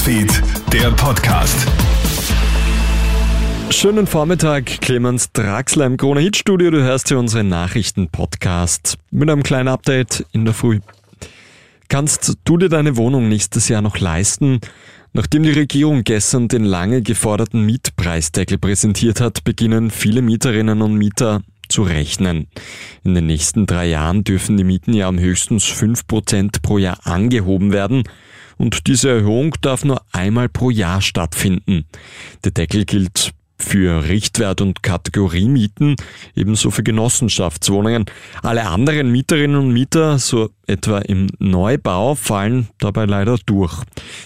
Newsfeed, der Podcast. Schönen Vormittag, Clemens Draxler im Krone Hit Studio. Du hörst hier unseren Nachrichten-Podcast mit einem kleinen Update in der Früh. Kannst du dir deine Wohnung nächstes Jahr noch leisten? Nachdem die Regierung gestern den lange geforderten Mietpreisdeckel präsentiert hat, beginnen viele Mieterinnen und Mieter zu rechnen. In den nächsten drei Jahren dürfen die Mieten ja um höchstens fünf Prozent pro Jahr angehoben werden und diese Erhöhung darf nur einmal pro Jahr stattfinden. Der Deckel gilt für Richtwert- und Kategoriemieten, ebenso für Genossenschaftswohnungen. Alle anderen Mieterinnen und Mieter, so etwa im Neubau, fallen dabei leider durch.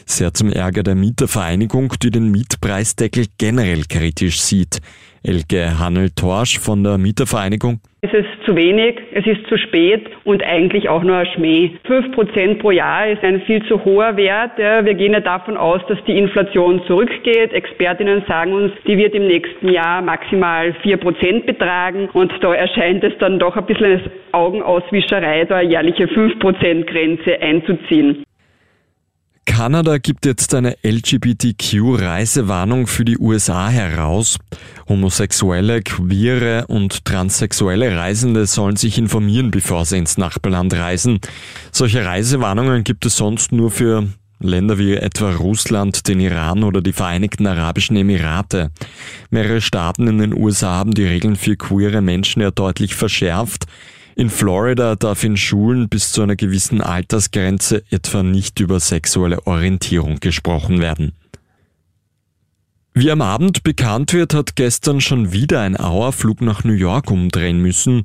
Sehr zum Ärger der Mietervereinigung, die den Mietpreisdeckel generell kritisch sieht. Elke Hannel-Torsch von der Mietervereinigung. Es ist zu wenig, es ist zu spät und eigentlich auch nur ein Schmäh. Fünf Prozent pro Jahr ist ein viel zu hoher Wert. Wir gehen ja davon aus, dass die Inflation zurückgeht. Expertinnen sagen uns, die wird im nächsten Jahr maximal vier Prozent betragen und da erscheint es dann doch ein bisschen als Augenauswischerei, da eine jährliche fünf Prozent Grenze einzuziehen. Kanada gibt jetzt eine LGBTQ-Reisewarnung für die USA heraus. Homosexuelle, queere und transsexuelle Reisende sollen sich informieren, bevor sie ins Nachbarland reisen. Solche Reisewarnungen gibt es sonst nur für Länder wie etwa Russland, den Iran oder die Vereinigten Arabischen Emirate. Mehrere Staaten in den USA haben die Regeln für queere Menschen ja deutlich verschärft. In Florida darf in Schulen bis zu einer gewissen Altersgrenze etwa nicht über sexuelle Orientierung gesprochen werden. Wie am Abend bekannt wird, hat gestern schon wieder ein Auerflug nach New York umdrehen müssen.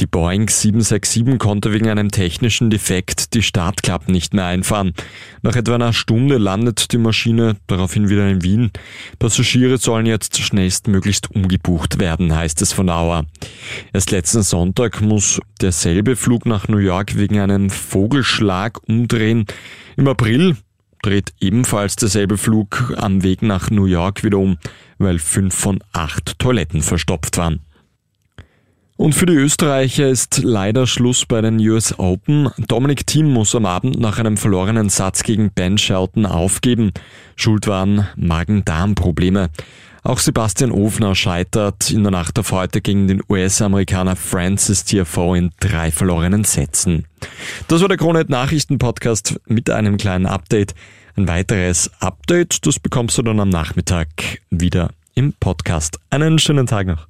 Die Boeing 767 konnte wegen einem technischen Defekt die Startklappen nicht mehr einfahren. Nach etwa einer Stunde landet die Maschine daraufhin wieder in Wien. Passagiere sollen jetzt schnellstmöglichst umgebucht werden, heißt es von Auer. Erst letzten Sonntag muss derselbe Flug nach New York wegen einem Vogelschlag umdrehen. Im April dreht ebenfalls derselbe Flug am Weg nach New York wieder um, weil fünf von acht Toiletten verstopft waren. Und für die Österreicher ist leider Schluss bei den US Open. Dominic Thiem muss am Abend nach einem verlorenen Satz gegen Ben Shelton aufgeben. Schuld waren Magen-Darm-Probleme. Auch Sebastian Ofner scheitert in der Nacht auf heute gegen den US-Amerikaner Francis TFO in drei verlorenen Sätzen. Das war der Kronet Nachrichten Podcast mit einem kleinen Update. Ein weiteres Update, das bekommst du dann am Nachmittag wieder im Podcast. Einen schönen Tag noch.